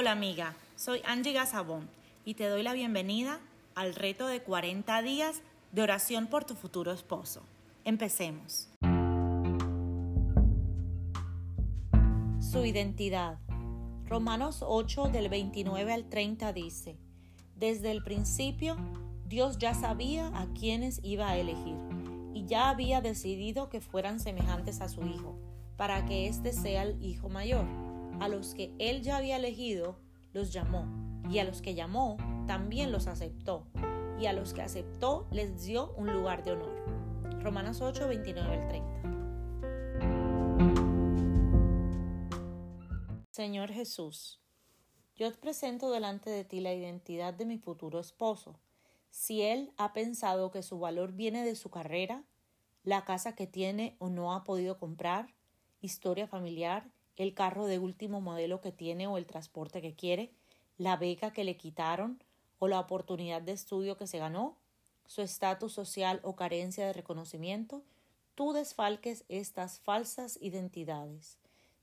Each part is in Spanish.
Hola amiga, soy Angie Gazabón y te doy la bienvenida al reto de 40 días de oración por tu futuro esposo. Empecemos. Su identidad. Romanos 8 del 29 al 30 dice, Desde el principio Dios ya sabía a quiénes iba a elegir y ya había decidido que fueran semejantes a su Hijo, para que éste sea el Hijo mayor. A los que Él ya había elegido, los llamó, y a los que llamó, también los aceptó, y a los que aceptó, les dio un lugar de honor. Romanos 8, 29 al 30. Señor Jesús, yo te presento delante de ti la identidad de mi futuro esposo si él ha pensado que su valor viene de su carrera, la casa que tiene o no ha podido comprar, historia familiar, el carro de último modelo que tiene o el transporte que quiere, la beca que le quitaron o la oportunidad de estudio que se ganó, su estatus social o carencia de reconocimiento, tú desfalques estas falsas identidades.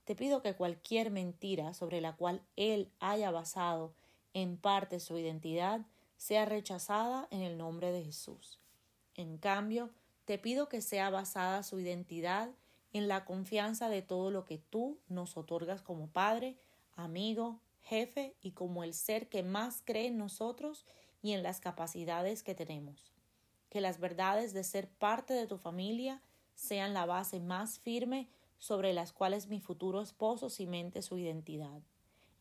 Te pido que cualquier mentira sobre la cual él haya basado en parte su identidad sea rechazada en el nombre de Jesús. En cambio, te pido que sea basada su identidad en la confianza de todo lo que tú nos otorgas como Padre, amigo, jefe y como el ser que más cree en nosotros y en las capacidades que tenemos. Que las verdades de ser parte de tu familia sean la base más firme sobre las cuales mi futuro esposo cimente su identidad,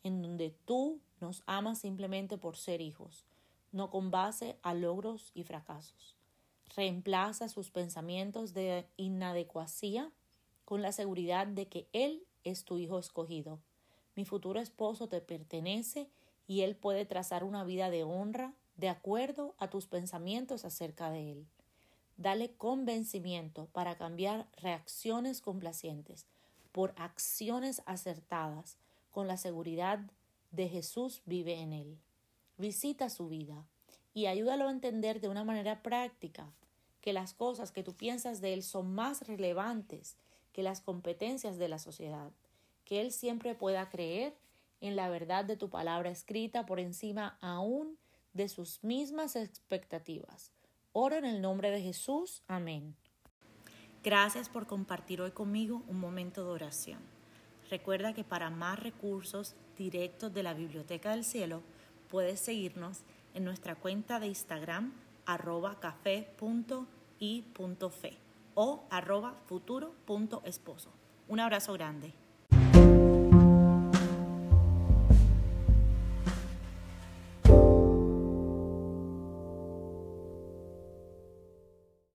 en donde tú nos amas simplemente por ser hijos, no con base a logros y fracasos. Reemplaza sus pensamientos de inadecuacia con la seguridad de que Él es tu hijo escogido. Mi futuro esposo te pertenece y Él puede trazar una vida de honra de acuerdo a tus pensamientos acerca de Él. Dale convencimiento para cambiar reacciones complacientes por acciones acertadas con la seguridad de Jesús vive en Él visita su vida y ayúdalo a entender de una manera práctica que las cosas que tú piensas de él son más relevantes que las competencias de la sociedad, que él siempre pueda creer en la verdad de tu palabra escrita por encima aún de sus mismas expectativas. Oro en el nombre de Jesús. Amén. Gracias por compartir hoy conmigo un momento de oración. Recuerda que para más recursos directos de la Biblioteca del Cielo, puedes seguirnos en nuestra cuenta de Instagram arroba café.i.fe o arroba futuro.esposo. Un abrazo grande.